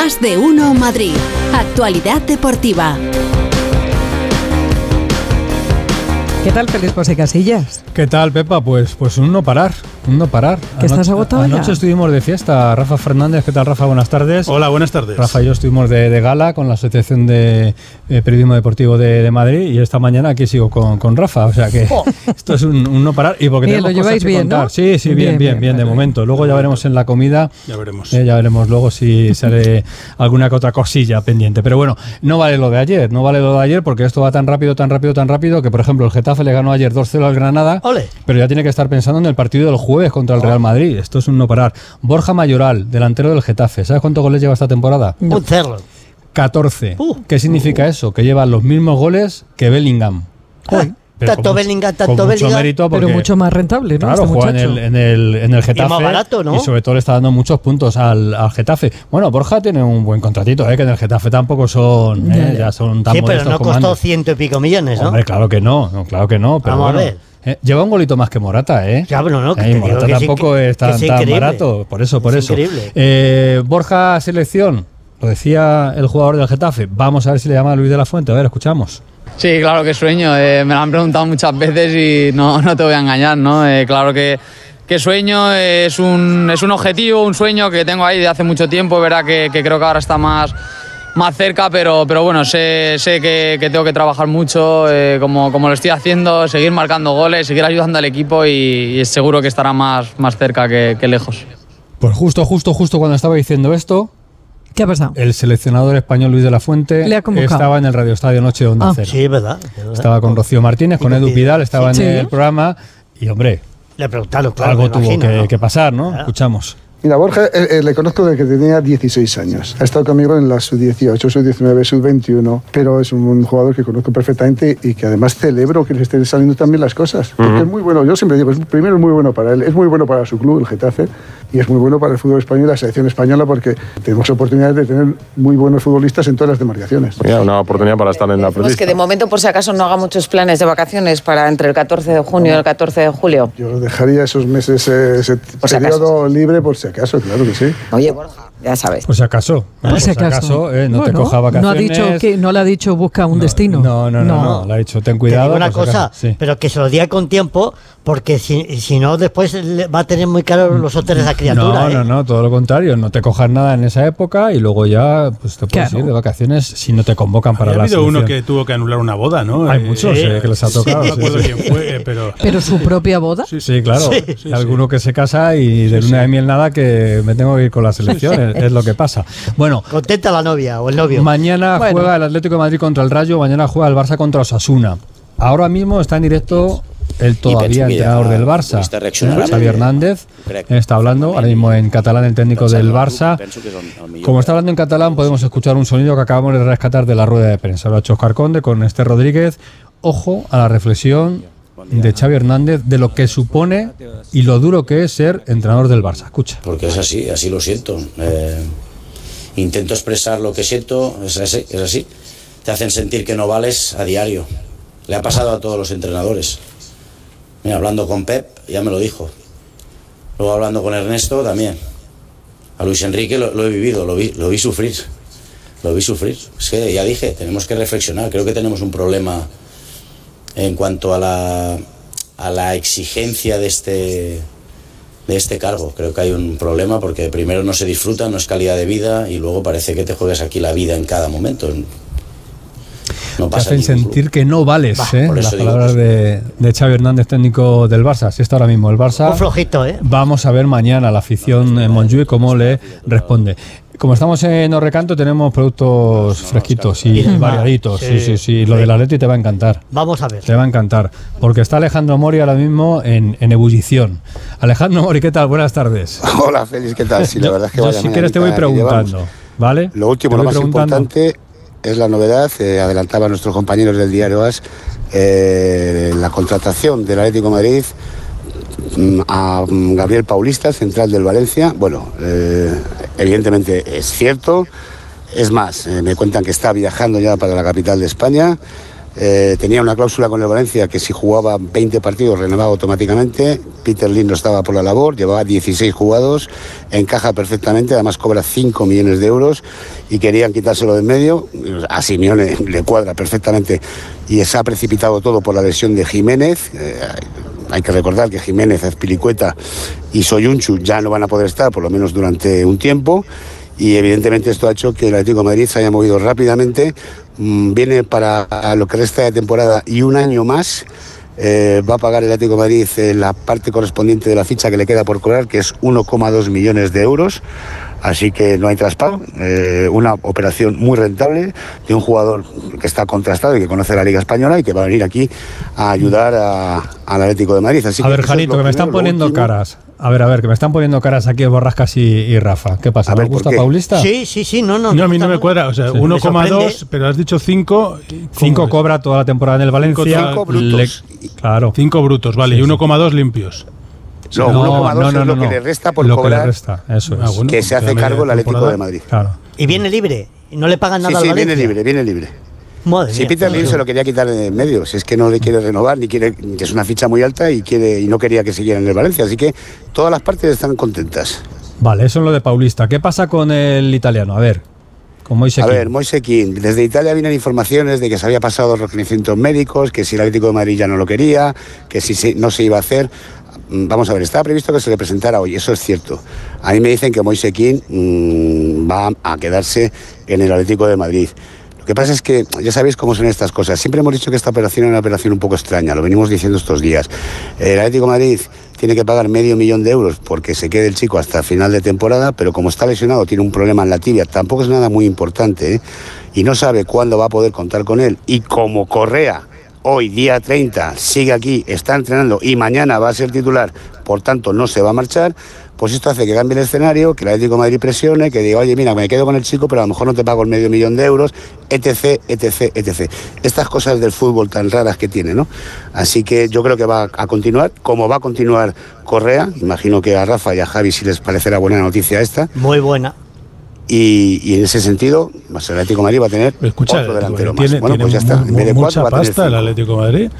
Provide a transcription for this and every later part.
Más de uno Madrid. Actualidad deportiva. ¿Qué tal, Feliz José Casillas? ¿Qué tal, Pepa? Pues, pues un no parar, no parar. ¿Que estás agotado ya? Anoche estuvimos de fiesta. Rafa Fernández, ¿qué tal, Rafa? Buenas tardes. Hola, buenas tardes. Rafa y yo estuvimos de, de gala con la Asociación de eh, Periodismo Deportivo de, de Madrid y esta mañana aquí sigo con, con Rafa. O sea que esto es un, un no parar y porque Bien, tenemos lo cosas lleváis que bien, contar. ¿no? Sí, sí, bien, Bien, bien, bien, bien, de vale. momento. Luego ya veremos en la comida. Ya veremos. Eh, ya veremos luego si sale alguna que otra cosilla pendiente. Pero bueno, no vale lo de ayer, no vale lo de ayer porque esto va tan rápido, tan rápido, tan rápido que, por ejemplo, el Getafe le ganó ayer 2-0 al Granada, Ole. pero ya tiene que estar pensando en el partido del jueves contra el Real Madrid. Esto es un no parar. Borja Mayoral, delantero del Getafe, ¿sabes cuántos goles lleva esta temporada? Un cerro. 14. Uh. ¿Qué significa eso? Que lleva los mismos goles que Bellingham. Uy, Pero tanto Bellingham, con tanto mucho Bellingham. mérito Pero mucho más rentable, ¿no? Claro, Este juega en el, en, el, en el Getafe. más barato, ¿no? Y sobre todo le está dando muchos puntos al, al Getafe. Bueno, Borja tiene un buen contratito, ¿eh? que en el Getafe tampoco son, Ya, ¿eh? ya. son tan Sí, pero no costó antes. ciento y pico millones, ¿no? Hombre, claro que no, no, claro que no. Pero Vamos a bueno, ver. eh, lleva un golito más que Morata, ¿eh? Ya, pero no, que Eh, te digo Morata que sí, tampoco que- es tan, que es tan increíble. barato, por eso, por Es eso. increíble. Eh, Borja selección, lo decía el jugador del Getafe. Vamos a ver si le llama a Luis de la Fuente. A ver, escuchamos. Sí, claro que sueño. eh, me lo han preguntado muchas veces y no, no te voy a engañar, ¿no? Eh, claro que, que sueño eh, es un, es un objetivo, un sueño que tengo ahí de hace mucho tiempo. Verdad que, creo que ahora está más, más cerca, pero, pero bueno, sé, sé que, tengo que trabajar mucho, como, como lo estoy haciendo, seguir marcando goles, seguir ayudando al equipo y, y seguro que estará más, más cerca que lejos. Pues justo, justo, justo cuando estaba diciendo esto, ¿Qué ha pasado? el seleccionador español Luis de la Fuente estaba en el Radio Estadio Noche de Onda Ah. Cero. Sí, verdad. verdad. Estaba con Rocío Martínez, con Edu Pidal, estaba Sí. en el programa y, hombre, Le preguntaron, claro. algo me tuvo imagino, que, ¿no? que pasar, ¿no? Claro. Escuchamos. Mira, Borja eh, eh, le conozco desde que tenía 16 años. Ha estado conmigo en la sub-18, sub-19, sub-21, pero es un jugador que conozco perfectamente y que además celebro que le estén saliendo también las cosas. Porque es muy bueno, yo siempre digo, es, primero es muy bueno para él, es muy bueno para su club, el Getafe, y es muy bueno para el fútbol español y la selección española porque tenemos oportunidades de tener muy buenos futbolistas en todas las demarcaciones. Mira, una oportunidad para estar en la Pues que de momento, por si acaso, no haga muchos planes de vacaciones para entre el 14 de junio y el 14 de julio. Yo dejaría esos meses, eh, ese Por si periodo libre por si acaso, claro que sí. Oye, Borja, ya sabes. Por si acaso. ¿no? Por si acaso. eh, no te coja vacaciones. No, ha dicho que, no le ha dicho busca un destino. No, no, no, no, Le ha dicho, ten Te cuidado. una por cosa. Sí. pero que se lo diga con tiempo, porque si, si no, después le va a tener muy caro los hoteles a criatura. No, ¿eh? no, no, todo lo contrario. No te cojas nada en esa época y luego ya pues, te puedes Claro. ir de vacaciones si no te convocan para la habido uno que tuvo que anular una boda, ¿no? Hay Eh, muchos eh, que les ha tocado. Sí, quién fue, eh, pero... Pero su propia boda. Sí, claro. Sí, sí, Alguno que se casa y de luna de miel nada que me tengo que ir con la selección. Es, es lo que pasa. Bueno, Contenta la novia o el novio. mañana Bueno. juega el Atlético de Madrid contra el Rayo, mañana juega el Barça contra Osasuna. Ahora mismo está en directo el todavía entrenador del Barça, futbolista reaccionarà Xavi Hernández. Está hablando ahora mismo en catalán el técnico del Barça. Como está hablando en catalán, podemos escuchar un sonido que acabamos de rescatar de la rueda de prensa. Lo ha hecho Oscar Conde con Esther Rodríguez. Ojo a la reflexión de Xavi Hernández de lo que supone y lo duro que es ser entrenador del Barça. Escucha. Porque es así, así lo siento. Eh, intento expresar lo que siento, es así, es así. Te hacen sentir que no vales a diario. Le ha pasado a todos los entrenadores. Mira, hablando con Pep, ya me lo dijo. Luego hablando con Ernesto, también. A Luis Enrique lo, lo he vivido, lo vi, lo vi sufrir. Lo vi sufrir. Es que ya dije, tenemos que reflexionar. Creo que tenemos un problema en cuanto a la, a la exigencia de este, de este cargo. Creo que hay un problema porque primero no se disfruta, no es calidad de vida y luego parece que te juegas aquí la vida en cada momento. No Te pasa hacen en ningún club. sentir que no vales, Bah, ¿eh? por Las eso digo palabras que- de, de Xavi Hernández, técnico del Barça. Así está ahora mismo el Barça. Un flojito, ¿eh? Vamos a ver mañana la afición en Montjuic cómo le responde. Como estamos en Orrecanto, tenemos productos fresquitos y Y variaditos. Sí, sí, sí. Lo del Atleti te va a encantar. Vamos a ver. Te va a encantar. Porque está Alejandro Mori ahora mismo en, en ebullición. Alejandro Mori, ¿qué tal? Buenas tardes. Hola, Félix, ¿qué tal? Sí, la verdad es que yo, vaya si quieres te voy preguntando. ¿vale? Lo último, lo más importante es la novedad, eh, adelantaban nuestros compañeros del diario AS, eh, la contratación del Atlético de Madrid a mm, Gabriel Paulista, central del Valencia. Bueno, eh, evidentemente es cierto. Es más, eh, me cuentan que está viajando ya para la capital de España. Eh, tenía una cláusula con el Valencia que si jugaba 20 partidos renovaba automáticamente. Peter Lin no estaba por la labor, llevaba 16 jugados, encaja perfectamente, además cobra 5 millones de euros y querían quitárselo de en medio. A Simeone le cuadra perfectamente y se ha precipitado todo por la lesión de Jiménez. Hay que recordar que Jiménez, Azpilicueta y Soyunchu ya no van a poder estar, por lo menos durante un tiempo. Y evidentemente esto ha hecho que el Atlético Madrid se haya movido rápidamente. Mm, Viene para lo que resta de temporada y un año más. Eh, va a pagar el Atlético de Madrid eh, la parte correspondiente de la ficha que le queda por cobrar, que es 1,2 millones de euros. Así que no hay traspaso. Eh, una operación muy rentable de un jugador que está contrastado y que conoce la Liga Española y que va a venir aquí a ayudar al Atlético de Madrid. Así A ver, es Janito, que me están primero. Poniendo último- caras. A ver, a ver, que me están poniendo caras aquí Borrascas y, y Rafa. ¿Qué pasa? A ¿No ver, ¿por gusta qué? Paulista? Sí, sí, sí, no, no. No, a mí no me cuadra. O sea, Sí. 1,2, pero has dicho 5. 5 cobra toda la temporada en el Valencia. Cinco brutos. Le- claro. 5 brutos, vale, Sí, y sí. 1,2 limpios. No, 1,2 es lo que le resta por lo que cobrar, le resta, eso es. Ah, bueno, que se hace media cargo el Atlético de Madrid. Claro. Y viene libre. Y no le pagan Sí, nada sí, al viene Valencia. libre, viene libre. Madre Si mía. Peter Lim se lo quería quitar de en medio, si es que no le quiere renovar, ni quiere, es una ficha muy alta y quiere y no quería que siguiera en el Valencia, así que todas las partes están contentas. Vale, eso es lo de Paulista. ¿Qué pasa con el italiano? A ver, con Moise A ver, Moise Kean, desde Italia vienen informaciones de que se había pasado los reconocimientos médicos, que si el Atlético de Madrid ya no lo quería, que si no se iba a hacer. Mm, Vamos a ver, estaba previsto que se le presentara hoy, eso es cierto. A mí me dicen que Moise Kean mm, va a quedarse en el Atlético de Madrid. Lo que pasa es que ya sabéis cómo son estas cosas. Siempre hemos dicho que esta operación es una operación un poco extraña, lo venimos diciendo estos días. El Atlético Madrid tiene que pagar medio millón de euros porque se quede el chico hasta final de temporada, pero como está lesionado, tiene un problema en la tibia, tampoco es nada muy importante, ¿eh? y no sabe cuándo va a poder contar con él. Y como Correa, hoy día 30, sigue aquí, está entrenando y mañana va a ser titular, por tanto no se va a marchar, pues esto hace que cambie el escenario, que el Atlético de Madrid presione, que diga, oye, mira, me quedo con el chico, pero a lo mejor no te pago el medio millón de euros, etc, etc, etc. Estas cosas del fútbol tan raras que tiene, ¿no? Así que yo creo que va a continuar, como va a continuar Correa, imagino que a Rafa y a Javi si les parecerá buena noticia esta, Muy buena. Y, y en ese sentido, el Atlético de Madrid va a tener Escucha, otro delantero más. Bueno, tiene, pues ya está, mu- en vez de mucha cuatro va a tener pasta el. Atlético de Madrid.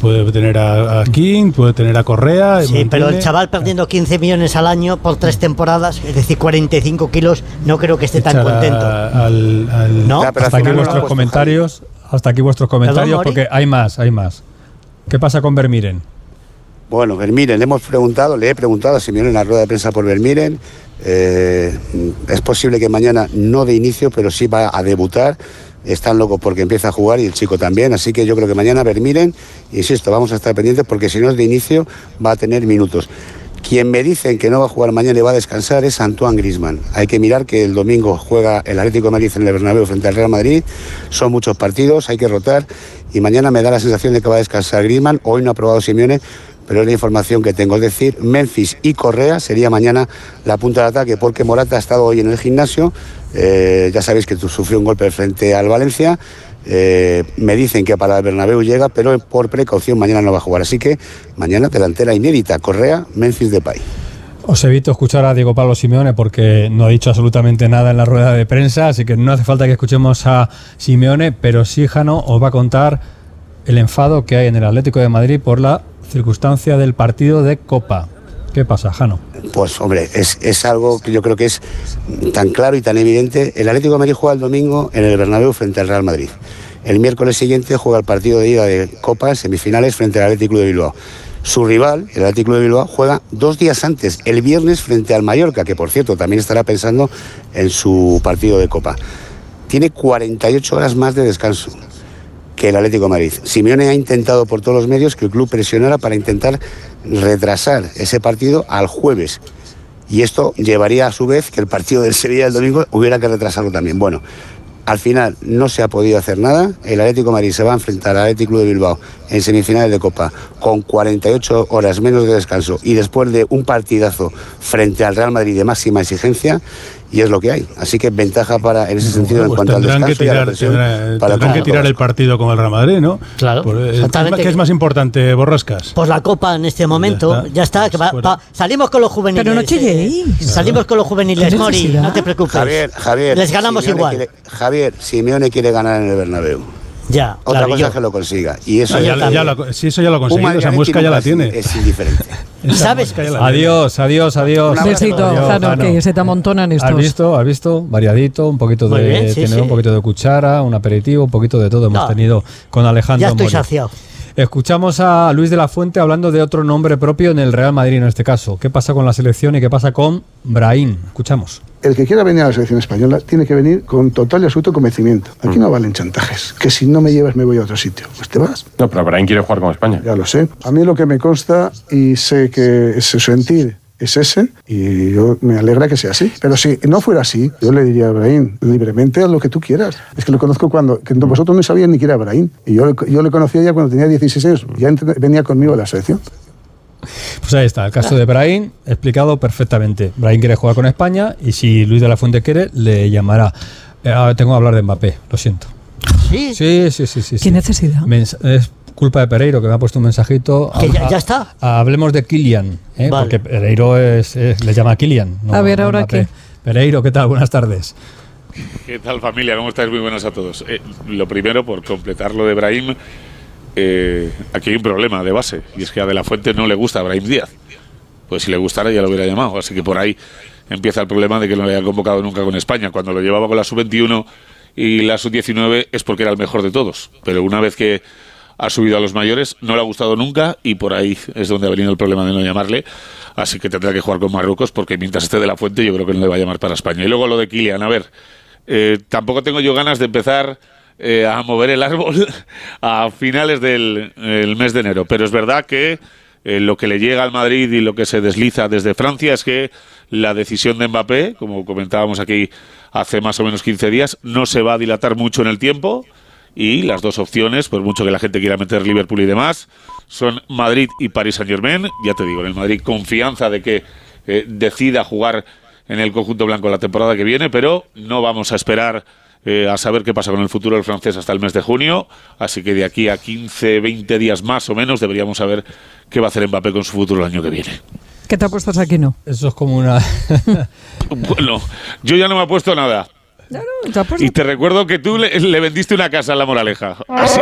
Puede tener a, a King, puede tener a Correa. Sí, pero el chaval perdiendo 15 millones al año por tres temporadas, es decir, 45 kilos, no creo que esté tan contento. al- al- ¿No? Ya, Hasta aquí vuestros comentarios. Hasta aquí vuestros comentarios, porque hay más, hay más. ¿Qué pasa con Vermiren? Bueno, Vermiren, le hemos preguntado, le he preguntado a Simeone en la rueda de prensa por Vermiren. Eh, es posible que mañana no de inicio, pero sí va a debutar. Están locos porque empieza a jugar y el chico también. Así que yo creo que mañana Vermiren, insisto, vamos a estar pendientes porque si no es de inicio va a tener minutos. Quien me dicen que no va a jugar mañana y va a descansar es Antoine Grisman. Hay que mirar que el domingo juega el Atlético de Madrid en el Bernabéu frente al Real Madrid. Son muchos partidos, hay que rotar y mañana me da la sensación de que va a descansar Grisman. Hoy no ha probado Simeone, pero es la información que tengo. Es decir, Memphis y Correa sería mañana la punta de ataque porque Morata ha estado hoy en el gimnasio. Eh, ya sabéis que sufrió un golpe frente al Valencia. Eh, me dicen que para el Bernabéu llega, pero por precaución mañana no va a jugar. Así que mañana delantera inédita, Correa, Memphis Depay. Os evito escuchar a Diego Pablo Simeone porque no ha dicho absolutamente nada en la rueda de prensa, así que no hace falta que escuchemos a Simeone, pero sí, Jano, os va a contar el enfado que hay en el Atlético de Madrid por la circunstancia del partido de Copa. ¿Qué pasa, Jano? Pues hombre, es, es algo que yo creo que es tan claro y tan evidente. El Atlético de Madrid juega el domingo en el Bernabéu frente al Real Madrid. El miércoles siguiente juega el partido de ida de Copa, semifinales, frente al Atlético de Bilbao. Su rival, el Atlético de Bilbao, juega dos días antes, el viernes, frente al Mallorca, que por cierto también estará pensando en su partido de Copa. Tiene 48 horas más de descanso que el Atlético de Madrid. Simeone ha intentado por todos los medios que el club presionara para intentar retrasar ese partido al jueves. Y esto llevaría a su vez que el partido del Sevilla del domingo hubiera que retrasarlo también. Bueno, al final no se ha podido hacer nada. El Atlético de Madrid se va a enfrentar al Atlético de Bilbao en semifinales de Copa con 48 horas menos de descanso y después de un partidazo frente al Real Madrid de máxima exigencia. Y es lo que hay. Así que ventaja para en ese sentido en Pues cuanto al tendrán que descanso y a la tirar, presión tendrán- para tendrán que tirar el partido con el Real Madrid, ¿no? Claro, Por- eh, exactamente. ¿Qué es más importante, Borrascas? Pues la copa en este momento, ya está. está, que va- va- salimos con los juveniles. Pero no eh, salimos con los juveniles, ¿Qué Mori, no te preocupes. Javier, Javier. Les ganamos Simeone igual. quiere- Javier, Simeone quiere ganar en el Bernabéu. Ya, Otra claro, cosa yo- es que lo consiga. Y eso No, ya, lo- si eso ya lo conseguido, esa muesca ya la tiene. Es, indiferente. Adiós, adiós, adiós. Un. Besito, Jano, que se te amontonan estos. ¿Has visto? ¿Has visto? Variadito, un poquito de bien, sí, tiene sí. un poquito de cuchara, un aperitivo, un poquito de todo hemos No, tenido con Alejandro Ya estoy saciado. Escuchamos a Luis de la Fuente hablando de otro nombre propio en el Real Madrid en este caso. ¿Qué pasa con la selección y qué pasa con Brahim? Escuchamos. El que quiera venir a la selección española tiene que venir con total y absoluto convencimiento. Aquí no valen chantajes. Que si no me llevas me voy a otro sitio. Pues te vas. No, pero Brian quiere jugar con España. Ya lo sé. A mí lo que me consta y sé que ese sentir es ese y yo me alegra que sea así. Pero si no fuera así, yo le diría a Brahim, libremente haz lo que tú quieras. Es que lo conozco cuando que vosotros no sabían ni que era Brahim. Y yo, yo le conocía ya cuando tenía 16 años. Ya venía conmigo a la selección. Pues ahí está, el caso de Brahim explicado perfectamente. Brahim quiere jugar con España y si Luis de la Fuente quiere, le llamará. Eh, ahora tengo que hablar de Mbappé, lo siento. Sí, Sí, sí, sí, sí. ¿Qué sí. necesidad? Mens- es culpa de Pereiro que me ha puesto un mensajito. Que ya- ya está. ha- hablemos de Kylian, ¿eh? Vale. porque Pereiro es, es- le llama Kylian. no- A ver, ¿ahora Mbappé. qué? Pereiro, ¿qué tal? Buenas tardes. ¿Qué tal familia? ¿Cómo estáis? Muy buenas a todos. Eh, lo primero, por completar lo de Brahim, eh, aquí hay un problema de base, y es que a De La Fuente no le gusta a Brahim Díaz. Pues si le gustara ya lo hubiera llamado, así que por ahí empieza el problema de que no le hayan convocado nunca con España. Cuando lo llevaba con la sub-21 y la sub-19 es porque era el mejor de todos, pero una vez que ha subido a los mayores no le ha gustado nunca y por ahí es donde ha venido el problema de no llamarle. Así que tendrá que jugar con Marruecos porque mientras esté de la fuente yo creo que no le va a llamar para España. Y luego lo de Kylian, a ver, eh, tampoco tengo yo ganas de empezar eh, a mover el árbol a finales del el mes de enero, pero es verdad que eh, lo que le llega al Madrid y lo que se desliza desde Francia es que la decisión de Mbappé, como comentábamos aquí hace más o menos 15 días, no se va a dilatar mucho en el tiempo y las dos opciones, por mucho que la gente quiera meter Liverpool y demás, son Madrid y París Saint Germain. Ya te digo, en el Madrid confianza de que eh, decida jugar en el conjunto blanco la temporada que viene, pero no vamos a esperar eh, a saber qué pasa con el futuro del francés hasta el mes de junio. Así que de aquí a 15, 20 días más o menos deberíamos saber qué va a hacer Mbappé con su futuro el año que viene. ¿Qué te apuestas aquí no? Eso es como una. Bueno, yo ya no me he puesto nada. ¿Te apuestas? Y te recuerdo que tú le, le vendiste una casa a la moraleja. Así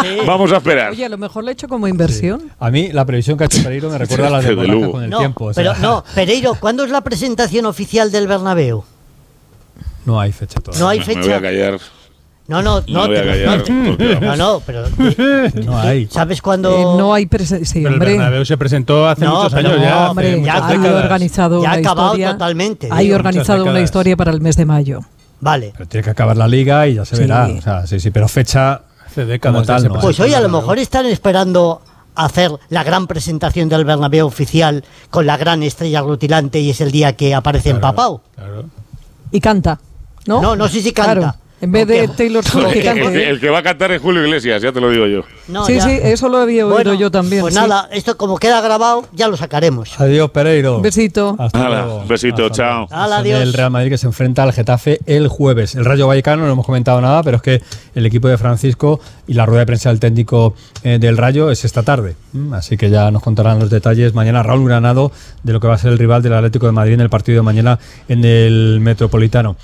que vamos a esperar. Oye, a lo mejor lo he hecho como inversión. A mí la previsión que ha hecho Pereiro me recuerda a la de luego. con el No, tiempo. o sea, pero no, Pereiro, ¿cuándo es la presentación oficial del Bernabéu? No hay fecha todavía. No hay Me voy a fecha. callar. No, no, Me no, voy a te- callar, no, no, pero No hay. ¿sabes cuándo? Eh, no hay presencia. Sí, Pero el. Bernabéu se presentó hace No, muchos años no, ya. Hombre, ya hay décadas. organizado Ya ha una acabado historia. totalmente, Hay digo, organizado una historia para el mes de mayo. Vale. Pero tiene que acabar la liga y ya se Sí. verá. O sea, sí, sí, pero fecha Hace décadas tal no. Pues hoy a lo mejor están esperando hacer la gran presentación del Bernabéu oficial con la gran estrella rutilante y es el día que aparece en Claro, Papau. claro. Y canta. ¿No? No, no sé si canta. Claro. En vez de Taylor Swift que El que, cante. el que va a cantar es Julio Iglesias, ya te lo digo yo. No, sí, ya. sí, eso lo había oído Bueno, yo también. Pues sí. nada, esto como queda grabado, ya lo sacaremos. Adiós, Pereiro. Un besito. Hasta Nada, luego. un besito, Hasta chao. Hala, adiós. El Real Madrid que se enfrenta al Getafe el jueves. El Rayo Vallecano, no hemos comentado nada, pero es que el equipo de Francisco y la rueda de prensa del técnico eh, del Rayo es esta tarde. Mm, Así que ya nos contarán los detalles mañana Raúl Granado de lo que va a ser el rival del Atlético de Madrid en el partido de mañana en el Metropolitano.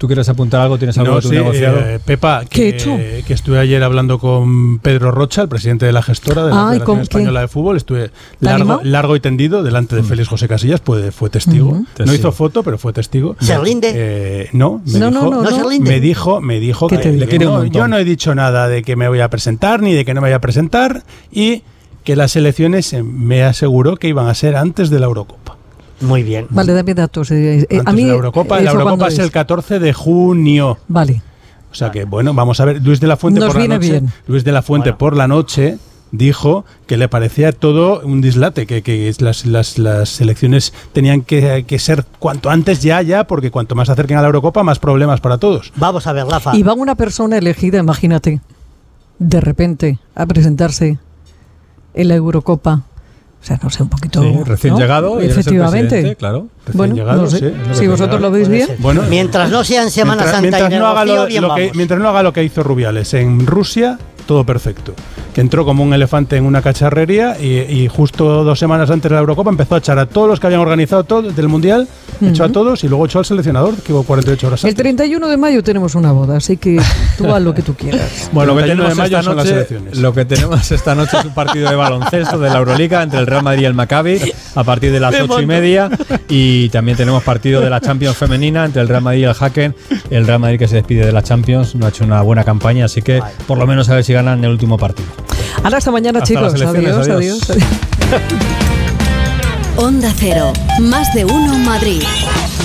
¿Tú quieres apuntar algo? ¿Tienes algo No, de tu sí, negociado? eh, Pepa, ¿Qué he que, hecho? que estuve ayer hablando con Pedro Rocha, el presidente de la gestora de la Ay, Federación. Española de Fútbol. Estuve ¿Te largo, largo y tendido delante de Félix José Casillas, pues, fue testigo. No hizo foto, pero fue testigo. ¿Se rinde? Eh, no, me No, no, dijo, no, ¿No me dijo, me dijo ¿Qué que, te no, yo no he dicho nada de que me voy a presentar ni de que no me voy a presentar y que las elecciones eh, me aseguró que iban a ser antes de la Eurocopa. Muy bien. Vale, dame datos. eh, eh, Antes a mí, de la Eurocopa, la ¿eso Eurocopa cuándo es el 14 de junio. Vale. O sea que, bueno, vamos a ver. Luis de la Fuente Nos por la noche. bien. Luis de la Fuente Bueno. por la noche dijo que le parecía todo un dislate, que, que las, las, las elecciones tenían que, que ser cuanto antes ya, ya, porque cuanto más se acerquen a la Eurocopa, más problemas para todos. Vamos a ver, Rafa. Y va una persona elegida, imagínate, de repente a presentarse en la Eurocopa. O sea, no sé, un poquito. Sí, recién ¿no? llegado. y eres el Efectivamente. claro. Recién Bueno, llegado, no sé. sí, es lo si vosotros lo veis bien. Bueno, mientras no sea en Semana mientras, Santa mientras y no haga lo, bien lo que, mientras no haga lo que hizo Rubiales en Rusia, todo perfecto. Que entró como un elefante en una cacharrería y, y justo dos semanas antes de la Eurocopa empezó a echar a todos los que habían organizado todo del Mundial, echó a todos y luego echó al seleccionador, que hubo 48 horas El antes. 31 de mayo tenemos una boda, así que tú haz lo que tú quieras. Bueno, lo que 31 de tenemos mayo esta son las noche, elecciones. lo que tenemos esta noche es un partido de baloncesto de la Euroliga entre el Real Madrid y el Maccabi a partir de las ocho y media y también tenemos partido de la Champions femenina entre el Real Madrid y el Hacken. El Real Madrid que se despide de la Champions no ha hecho una buena campaña, así que por lo menos a ver si ganan el último partido. Ahora hasta mañana, Hasta chicos. elecciones, adiós, adiós. adiós. Onda Cero, más de uno Madrid.